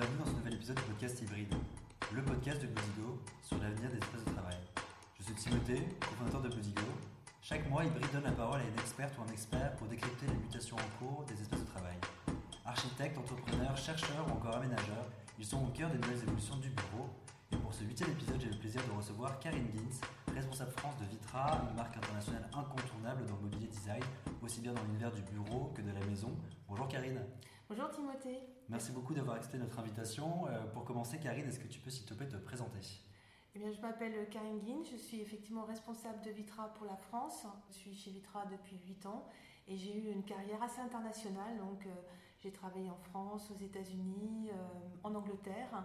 Bienvenue dans ce nouvel épisode du podcast Hybride, le podcast de Bludigo sur l'avenir des espaces de travail. Je suis Timothée, fondateur de Bludigo. Chaque mois, Hybride donne la parole à une experte ou un expert pour décrypter les mutations en cours des espaces de travail. Architectes, entrepreneurs, chercheurs ou encore aménageurs, ils sont au cœur des nouvelles évolutions du bureau. Et pour ce huitième épisode, j'ai le plaisir de recevoir Karine Gins, responsable France de Vitra, une marque internationale incontournable dans le mobilier design, aussi bien dans l'univers du bureau que de la maison. Bonjour Karine. Bonjour Timothée. Merci beaucoup d'avoir accepté notre invitation. Euh, pour commencer, Karine, est-ce que tu peux s'il te plaît te présenter? Eh bien, je m'appelle Karine Guin, je suis effectivement responsable de Vitra pour la France. Je suis chez Vitra depuis 8 ans et j'ai eu une carrière assez internationale. Donc, euh, j'ai travaillé en France, aux États-Unis, euh, en Angleterre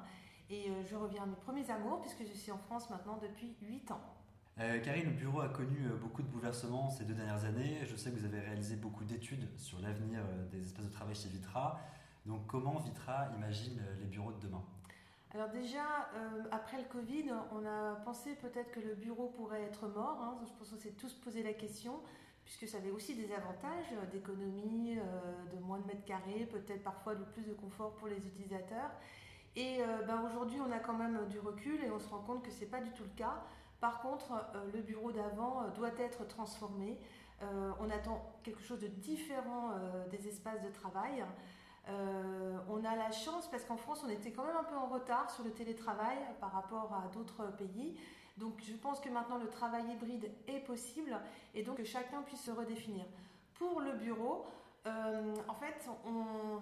et je reviens à mes premiers amours puisque je suis en France maintenant depuis 8 ans. Euh, Karine, le bureau a connu euh, beaucoup de bouleversements ces deux dernières années. Je sais que vous avez réalisé beaucoup d'études sur l'avenir euh, des espaces de travail chez Vitra. Donc comment Vitra imagine les bureaux de demain? Alors déjà, après le Covid, on a pensé peut-être que le bureau pourrait être mort. Hein. Je pense qu'on s'est tous posé la question, puisque ça avait aussi des avantages d'économie, de moins de mètres carrés, peut-être parfois de plus de confort pour les utilisateurs. Et ben, aujourd'hui, on a quand même du recul et on se rend compte que ce n'est pas du tout le cas. Par contre, euh, le bureau d'avant euh, doit être transformé. Euh, on attend quelque chose de différent des espaces de travail. on a la chance, parce qu'en France, on était quand même un peu en retard sur le télétravail par rapport à d'autres pays. Donc je pense que maintenant le travail hybride est possible et donc que chacun puisse se redéfinir. Pour le bureau, en fait,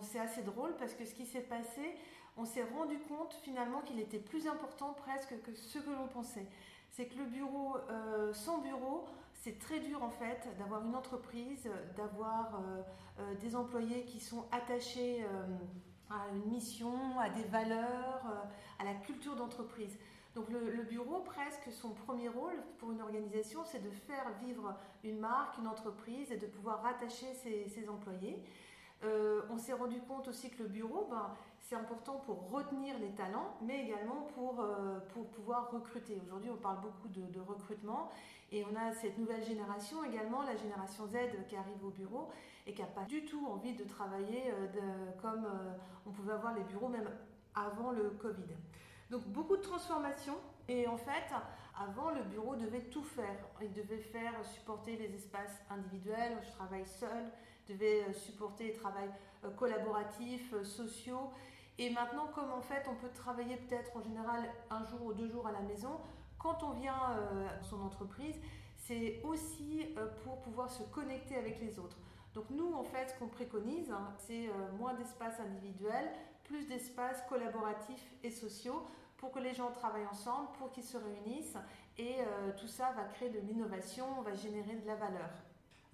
c'est assez drôle parce que ce qui s'est passé, on s'est rendu compte finalement qu'il était plus important presque que ce que l'on pensait c'est que le bureau, euh, sans bureau, c'est très dur en fait d'avoir une entreprise, d'avoir euh, euh, des employés qui sont attachés à une mission, à des valeurs, à la culture d'entreprise. Donc le, bureau, presque son premier rôle pour une organisation, c'est de faire vivre une marque, une entreprise et de pouvoir rattacher ses employés. On s'est rendu compte aussi que le bureau, ben, c'est important pour retenir les talents, mais également pour, euh, pour pouvoir recruter. Aujourd'hui, on parle beaucoup de, recrutement et on a cette nouvelle génération également, la génération Z qui arrive au bureau et qui n'a pas du tout envie de travailler euh, comme on pouvait avoir les bureaux même avant le Covid. Donc beaucoup de transformations et en fait, avant le bureau devait tout faire. Il devait faire supporter les espaces individuels, je travaille seul, devait euh, supporter les travails euh, collaboratifs, euh, sociaux. Et maintenant, comme en fait on peut travailler peut-être en général un jour ou deux jours à la maison, quand on vient à son entreprise, c'est aussi pour pouvoir se connecter avec les autres. Donc nous, en fait, ce qu'on préconise, hein, c'est moins d'espaces individuels, plus d'espaces collaboratifs et sociaux pour que les gens travaillent ensemble, pour qu'ils se réunissent. Et tout ça va créer de l'innovation, va générer de la valeur.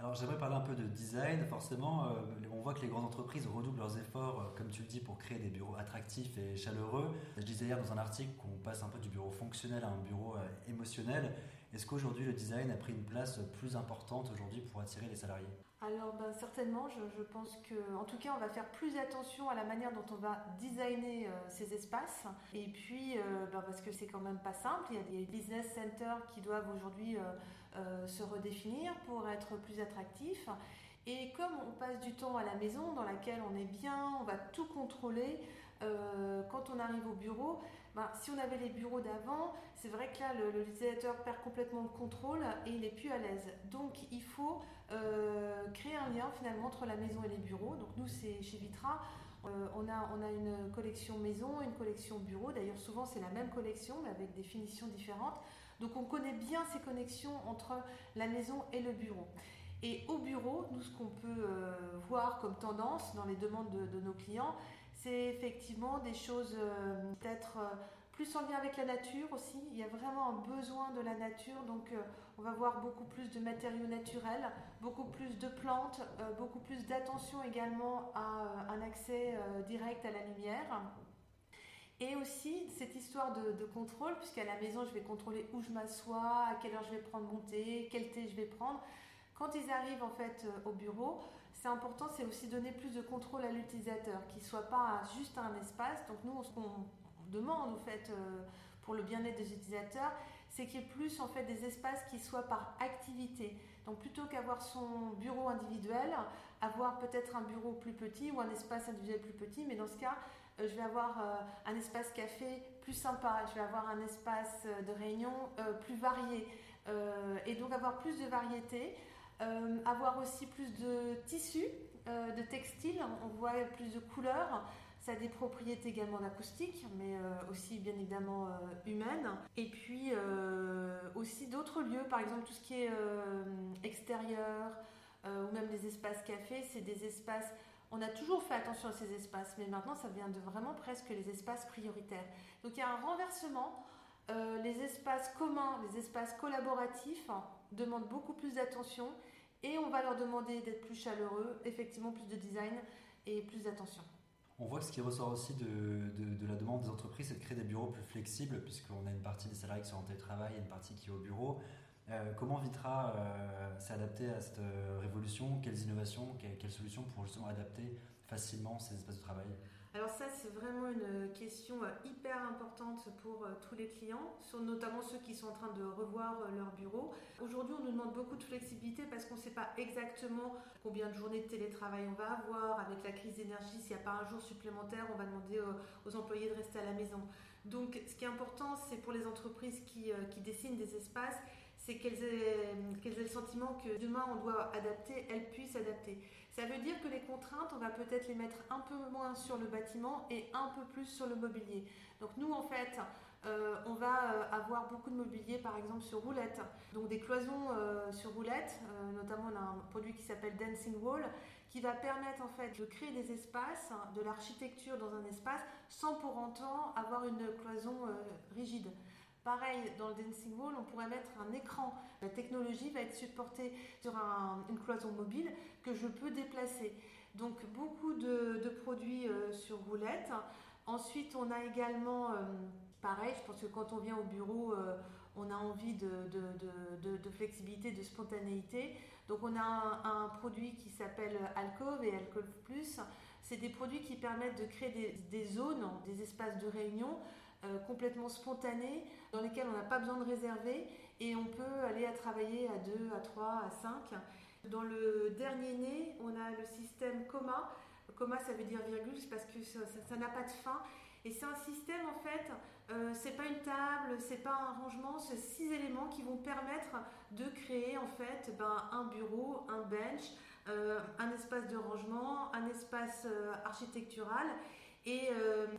Alors j'aimerais parler un peu de design. Forcément, euh, on voit que les grandes entreprises redoublent leurs efforts, euh, comme tu le dis, pour créer des bureaux attractifs et chaleureux. Je disais hier dans un article qu'on passe un peu du bureau fonctionnel à un bureau euh, émotionnel. Est-ce qu'aujourd'hui le design a pris une place plus importante aujourd'hui pour attirer les salariés? Alors ben, certainement, je, pense que, en tout cas, on va faire plus attention à la manière dont on va designer ces espaces. Et puis, ben, parce que c'est quand même pas simple, il y a des business centers qui doivent aujourd'hui se redéfinir pour être plus attractifs attractif. Et comme on passe du temps à la maison dans laquelle on est bien, on va tout contrôler, euh, quand on arrive au bureau, ben, si on avait les bureaux d'avant, c'est vrai que là, l'utilisateur perd complètement le contrôle et il est plus à l'aise. Donc, il faut euh, créer un lien finalement entre la maison et les bureaux. Donc, nous, c'est chez Vitra, euh, on, a, on a une collection maison, une collection bureau. D'ailleurs, souvent, c'est la même collection, mais avec des finitions différentes. Donc, on connaît bien ces connexions entre la maison et le bureau. Et au bureau, nous, ce qu'on peut euh, voir comme tendance dans les demandes de, nos clients, c'est effectivement des choses euh, peut-être euh, plus en lien avec la nature aussi. Il y a vraiment un besoin de la nature, donc on va voir beaucoup plus de matériaux naturels, beaucoup plus de plantes, beaucoup plus d'attention également à un accès direct à la lumière. Et aussi cette histoire de, contrôle, puisqu'à la maison, je vais contrôler où je m'assois, à quelle heure je vais prendre mon thé, quel thé je vais prendre. Quand ils arrivent en fait euh, au bureau, c'est important, c'est aussi donner plus de contrôle à l'utilisateur, qu'il soit pas juste un espace. Donc nous, ce qu'on demande en fait euh, pour le bien-être des utilisateurs, c'est qu'il y ait plus en fait des espaces qui soient par activité. Donc plutôt qu'avoir son bureau individuel, avoir peut-être un bureau plus petit ou un espace individuel plus petit, mais dans ce cas, je vais avoir un espace café plus sympa, je vais avoir un espace de réunion plus varié, et donc avoir plus de variété, avoir aussi plus de tissus, de textiles, on voit plus de couleurs. Ça a des propriétés également d'acoustique, mais aussi bien évidemment humaines. Et puis aussi d'autres lieux, par exemple tout ce qui est extérieur, euh, ou même des espaces cafés, c'est des espaces. On a toujours fait attention à ces espaces, mais maintenant ça devient de vraiment presque les espaces prioritaires. Donc il y a un renversement. Euh, les espaces communs, les espaces collaboratifs demandent beaucoup plus d'attention et on va leur demander d'être plus chaleureux, effectivement plus de design et plus d'attention. On voit que ce qui ressort aussi de, de, la demande des entreprises, c'est de créer des bureaux plus flexibles, puisqu'on a une partie des salariés qui sont en télétravail et une partie qui est au bureau. Euh, comment Vitra euh, s'est adapté à cette révolution? Quelles innovations, quelles, solutions pour justement adapter facilement ces espaces de travail? Alors ça, c'est vraiment une question hyper importante pour tous les clients, notamment ceux qui sont en train de revoir leur bureau. Aujourd'hui, on nous demande beaucoup de flexibilité parce qu'on ne sait pas exactement combien de journées de télétravail on va avoir. Avec la crise d'énergie, s'il n'y a pas un jour supplémentaire, on va demander aux employés de rester à la maison. Donc, ce qui est important, c'est pour les entreprises qui, qui dessinent des espaces, c'est qu'elles aient, le sentiment que demain on doit adapter, elles puissent adapter. Ça veut dire que les contraintes, on va peut-être les mettre un peu moins sur le bâtiment et un peu plus sur le mobilier. Donc nous, en fait, euh, on va euh, avoir beaucoup de mobilier, par exemple, sur roulette. Donc des cloisons euh, sur roulette, notamment on a un produit qui s'appelle Dancing Wall, qui va permettre en fait de créer des espaces, de l'architecture dans un espace, sans pour autant avoir une cloison rigide. Pareil, dans le Dancing Wall, on pourrait mettre un écran. La technologie va être supportée sur une cloison mobile que je peux déplacer. Donc beaucoup de, produits euh, sur roulette. Ensuite, on a également, euh, pareil, je pense que quand on vient au bureau, euh, on a envie de, flexibilité, de spontanéité. Donc on a un, produit qui s'appelle Alcove et Alcove Plus. C'est des produits qui permettent de créer des, des zones, des espaces de réunion euh, complètement spontanés dans lesquels on n'a pas besoin de réserver et on peut aller à travailler à 2, à 3, à 5. Dans le dernier né, on a le système COMA. COMA, ça veut dire virgule, c'est parce que ça n'a pas de fin. Et c'est un système, en fait, euh, c'est pas une table, c'est pas un rangement, c'est six éléments qui vont permettre de créer, en fait, ben, un bureau, un bench, euh, un espace de rangement, un espace architectural. Et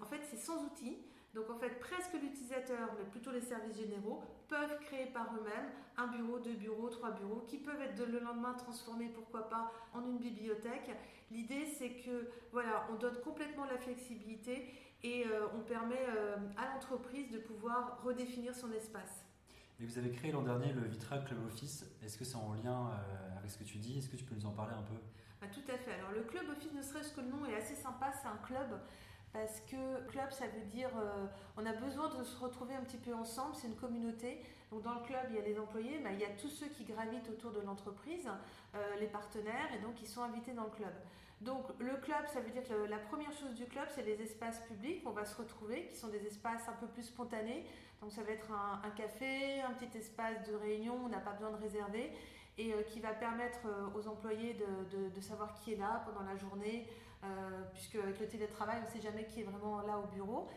en fait, c'est sans outils. Donc en fait, presque l'utilisateur, mais plutôt les services généraux, peuvent créer par eux-mêmes un bureau, deux bureaux, trois bureaux, qui peuvent être le lendemain transformés, pourquoi pas, en une bibliothèque. L'idée, c'est que voilà, on donne complètement la flexibilité et euh, on permet euh, à l'entreprise de pouvoir redéfinir son espace. Et vous avez créé l'an dernier le Vitra Club Office. Est-ce que c'est en lien euh, avec ce que tu dis? Est-ce que tu peux nous en parler un peu? Bah, Tout à fait. Alors le Club Office, ne serait-ce que le nom est assez sympa, c'est un club parce que club, ça veut dire euh, on a besoin de se retrouver un petit peu ensemble, c'est une communauté. Donc dans le club, il y a les employés, mais il y a tous ceux qui gravitent autour de l'entreprise, euh, les partenaires, et donc ils sont invités dans le club. Donc le club, ça veut dire que la première chose du club, c'est les espaces publics on va se retrouver, qui sont des espaces un peu plus spontanés. Donc ça va être un, café, un petit espace de réunion, on n'a pas besoin de réserver, et euh, qui va permettre aux employés de savoir qui est là pendant la journée. Euh, puisque avec le télétravail, on ne sait jamais qui est vraiment là au bureau.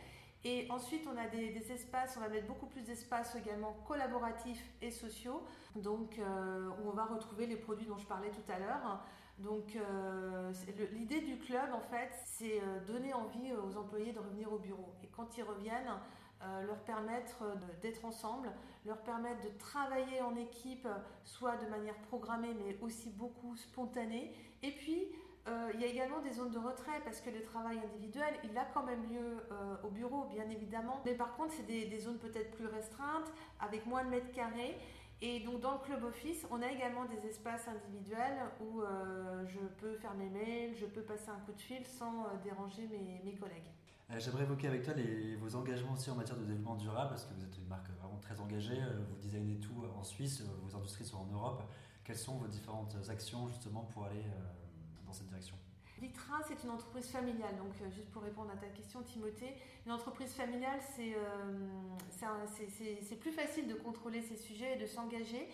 Et ensuite, on a des, espaces, on va mettre beaucoup plus d'espaces également collaboratifs et sociaux, donc euh, où on va retrouver les produits dont je parlais tout à l'heure. Donc euh, l'idée du club, en fait, c'est donner envie aux employés de revenir au bureau. Et quand ils reviennent, leur permettre d'être ensemble, leur permettre de travailler en équipe, soit de manière programmée, mais aussi beaucoup spontanée. Et puis, euh, il y a également des zones de retrait parce que le travail individuel, il a quand même lieu euh, au bureau, bien évidemment. Mais par contre, c'est des, zones peut-être plus restreintes, avec moins de mètres carrés. Et donc dans le club office, on a également des espaces individuels où euh, je peux faire mes mails, je peux passer un coup de fil sans déranger mes, collègues. J'aimerais évoquer avec toi vos engagements aussi en matière de développement durable, parce que vous êtes une marque vraiment très engagée, vous designez tout en Suisse, vos industries sont en Europe. Quelles sont vos différentes actions justement pour aller cette direction Vitra, c'est une entreprise familiale. Donc, euh, juste pour répondre à ta question, Timothée, une entreprise familiale, c'est euh, plus facile de contrôler ces sujets et de s'engager.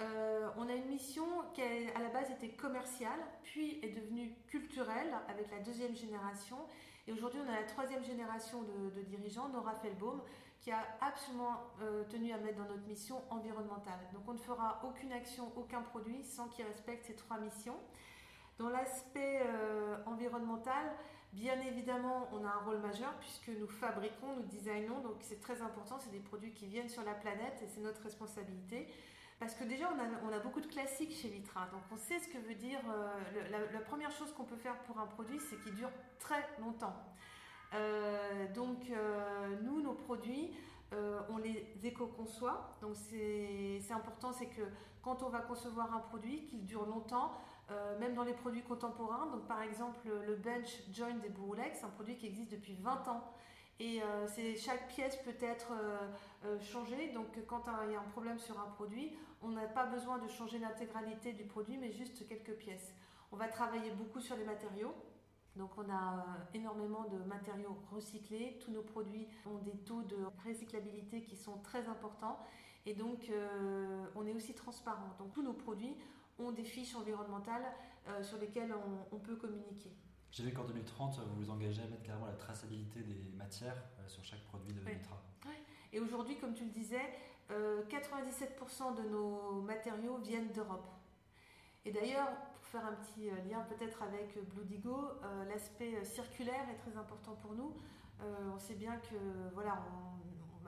Euh, on a une mission qui, à la base, était commerciale, puis est devenue culturelle avec la deuxième génération. Et aujourd'hui, on a la troisième génération de, dirigeants, Nora Felbaum, qui a absolument tenu à mettre dans notre mission environnementale. Donc on ne fera aucune action, aucun produit sans qu'il respecte ces trois missions. Dans l'aspect euh, environnemental, bien évidemment, on a un rôle majeur puisque nous fabriquons, nous designons, donc c'est très important, c'est des produits qui viennent sur la planète et c'est notre responsabilité. Parce que déjà, on a, beaucoup de classiques chez Vitra. Donc, on sait ce que veut dire. Euh, la, première chose qu'on peut faire pour un produit, c'est qu'il dure très longtemps. Euh, donc, nous, nos produits, on les éco-conçoit. Donc, c'est important, c'est que quand on va concevoir un produit, qu'il dure longtemps, même dans les produits contemporains. Donc, par exemple, le Bench Joint des Bouroulex, un produit qui existe depuis 20 ans. Et chaque pièce peut être changée. Donc, quand il y a un problème sur un produit, on n'a pas besoin de changer l'intégralité du produit, mais juste quelques pièces. On va travailler beaucoup sur les matériaux. Donc on a euh, énormément de matériaux recyclés. Tous nos produits ont des taux de recyclabilité qui sont très importants. Et donc euh, on est aussi transparent. Donc tous nos produits ont des fiches environnementales euh, sur lesquelles on, peut communiquer. J'ai vu qu'en 2030, vous vous engagez à mettre carrément la traçabilité des matières sur chaque produit de Vitra. Et aujourd'hui, comme tu le disais, 97% euh, de nos matériaux viennent d'Europe. Et d'ailleurs, pour faire un petit euh, lien peut-être avec Blue Digo, euh, l'aspect circulaire est très important pour nous. on sait bien que voilà,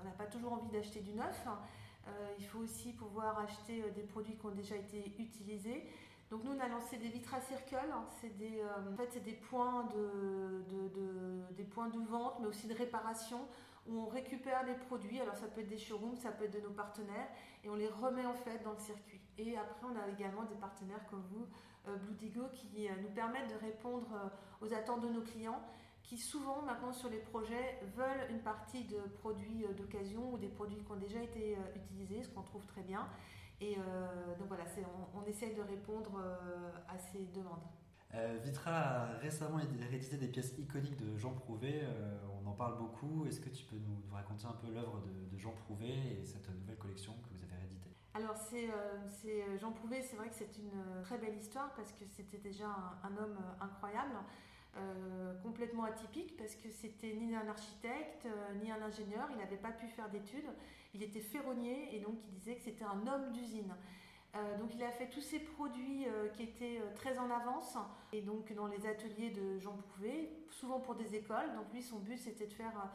on n'a pas toujours envie d'acheter du neuf. Il faut aussi pouvoir acheter des produits qui ont déjà été utilisés. Donc nous, on a lancé des Vitra Circle. C'est des, en fait, des points de, des points de vente, mais aussi de réparation où on récupère les produits, alors ça peut être des showrooms, ça peut être de nos partenaires, et on les remet en fait dans le circuit. Et après, on a également des partenaires comme vous, euh, Blue Digo, qui euh, nous permettent de répondre euh, aux attentes de nos clients, qui souvent maintenant sur les projets veulent une partie de produits d'occasion ou des produits qui ont déjà été utilisés, ce qu'on trouve très bien. Et donc voilà, on, on, essaie de répondre à ces demandes. Euh, Vitra a récemment réédité des pièces iconiques de Jean Prouvé. Euh, on en parle beaucoup. Est-ce que tu peux nous, raconter un peu l'œuvre de, Jean Prouvé et cette nouvelle collection que vous avez rééditée? Alors, c'est euh, Jean Prouvé, c'est vrai que c'est une très belle histoire parce que c'était déjà un, homme incroyable. Complètement atypique parce que c'était ni un architecte ni un ingénieur, il n'avait pas pu faire d'études, il était ferronnier et donc il disait que c'était un homme d'usine. Euh, donc il a fait tous ces produits euh, qui étaient euh, très en avance et donc dans les ateliers de Jean Prouvé, souvent pour des écoles. Donc lui son but c'était de faire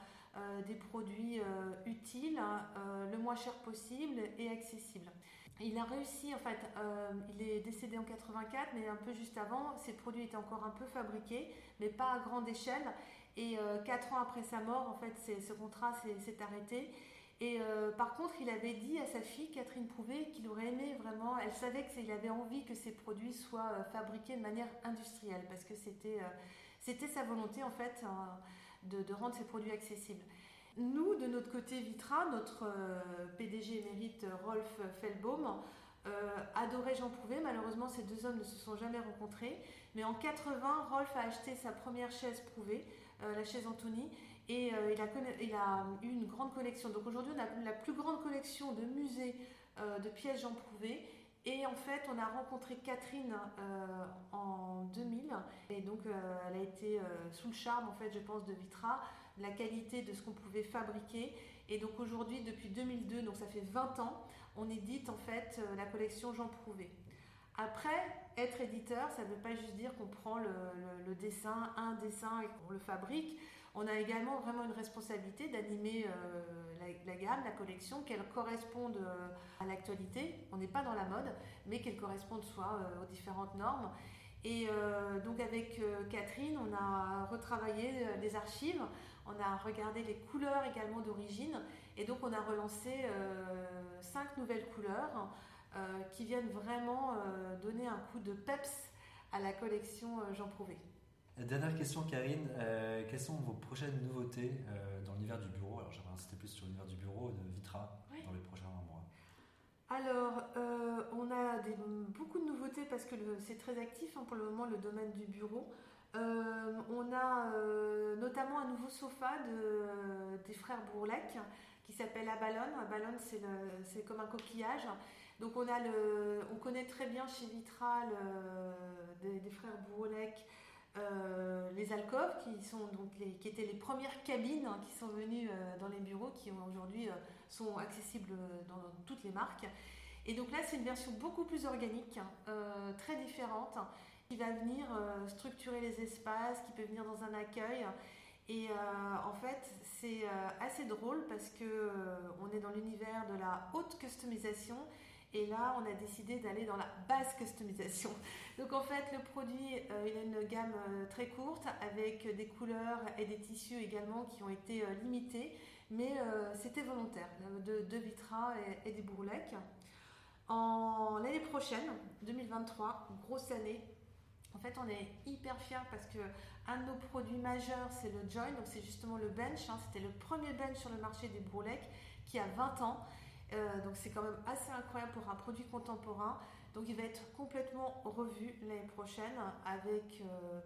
des produits utiles, le moins cher possible et accessible. Il a réussi, en fait, il est décédé en 84, mais un peu juste avant, ses produits étaient encore un peu fabriqués, mais pas à grande échelle. Et quatre ans après sa mort, en fait, ce contrat s'est arrêté. Et euh, par contre, il avait dit à sa fille, Catherine Prouvé, qu'il aurait aimé vraiment, elle savait qu'il avait envie que ses produits soient euh, fabriqués de manière industrielle, parce que c'était euh, sa volonté en fait de, rendre ses produits accessibles. Nous, de notre côté Vitra, notre PDG émérite Rolf Feldbaum, adorait Jean Prouvé. Malheureusement, ces deux hommes ne se sont jamais rencontrés. Mais en 80, Rolf a acheté sa première chaise Prouvé, la chaise Anthony, et euh, il, a, eu une grande collection. Donc aujourd'hui, on a la plus grande collection de musées euh, de pièces Jean Prouvé. Et en fait, on a rencontré Catherine euh, en 2000. Et donc, elle a été sous le charme, en fait, je pense, de Vitra, la qualité de ce qu'on pouvait fabriquer. Et donc aujourd'hui, depuis 2002, donc ça fait 20 ans, on édite en fait la collection Jean Prouvé. Après, être éditeur, ça ne veut pas juste dire qu'on prend le, dessin, un dessin et qu'on le fabrique. On a également vraiment une responsabilité d'animer euh, la, gamme, la collection, qu'elle corresponde euh, à l'actualité. On n'est pas dans la mode, mais qu'elle corresponde soit euh, aux différentes normes. Et donc avec Catherine, on a retravaillé les archives, on a regardé les couleurs également d'origine, et donc on a relancé cinq nouvelles couleurs qui viennent vraiment donner un coup de peps à la collection Jean Prouvé. Dernière question, Karine. Euh, quelles sont vos prochaines nouveautés euh, dans l'univers du bureau? Alors, j'aimerais insister plus sur l'univers du bureau de Vitra dans les prochains mois. Alors, euh, on a beaucoup de nouveautés parce que c'est très actif hein, pour le moment le domaine du bureau. On a notamment un nouveau sofa des frères Bourlec qui s'appelle Abalone. Abalone, c'est comme un coquillage. Donc on, a le, on connaît très bien chez Vitra des, frères Bourlec les alcôves qui sont donc qui étaient les premières cabines qui sont venues dans les bureaux qui aujourd'hui sont accessibles dans, toutes les marques. Et donc là, c'est une version beaucoup plus organique, très différente, qui va venir structurer les espaces, qui peut venir dans un accueil et euh, en fait, c'est euh, assez drôle parce que euh, on est dans l'univers de la haute customisation et là, on a décidé d'aller dans la basse customisation. Donc en fait, le produit, il a une gamme très courte avec des couleurs et des tissus également qui ont été limités, mais c'était volontaire, de, de Vitra et, et des bourlecs. En l'année prochaine, 2023, grosse année, en fait, on est hyper fiers parce que un de nos produits majeurs, c'est le Join, donc c'est justement le bench. Hein. C'était le premier bench sur le marché des Broulecs qui a 20 ans. Euh, donc c'est quand même assez incroyable pour un produit contemporain. Donc il va être complètement revu l'année prochaine avec euh,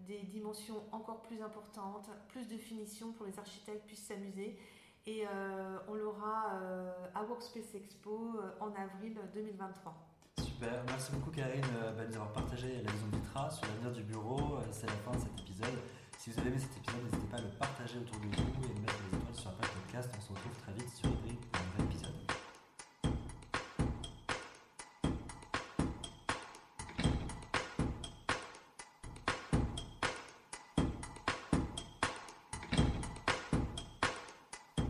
des dimensions encore plus importantes, plus de finition pour les architectes puissent s'amuser. Et euh, on l'aura à Workspace Expo en avril 2023. Super, merci beaucoup Karine euh, bah, de nous avoir partagé la vision Vitra sur l'avenir du bureau. Euh, c'est la fin de cet épisode. Si vous avez aimé cet épisode, n'hésitez pas à le partager autour de vous et mettre des étoiles sur Apple Podcast. On se retrouve très vite sur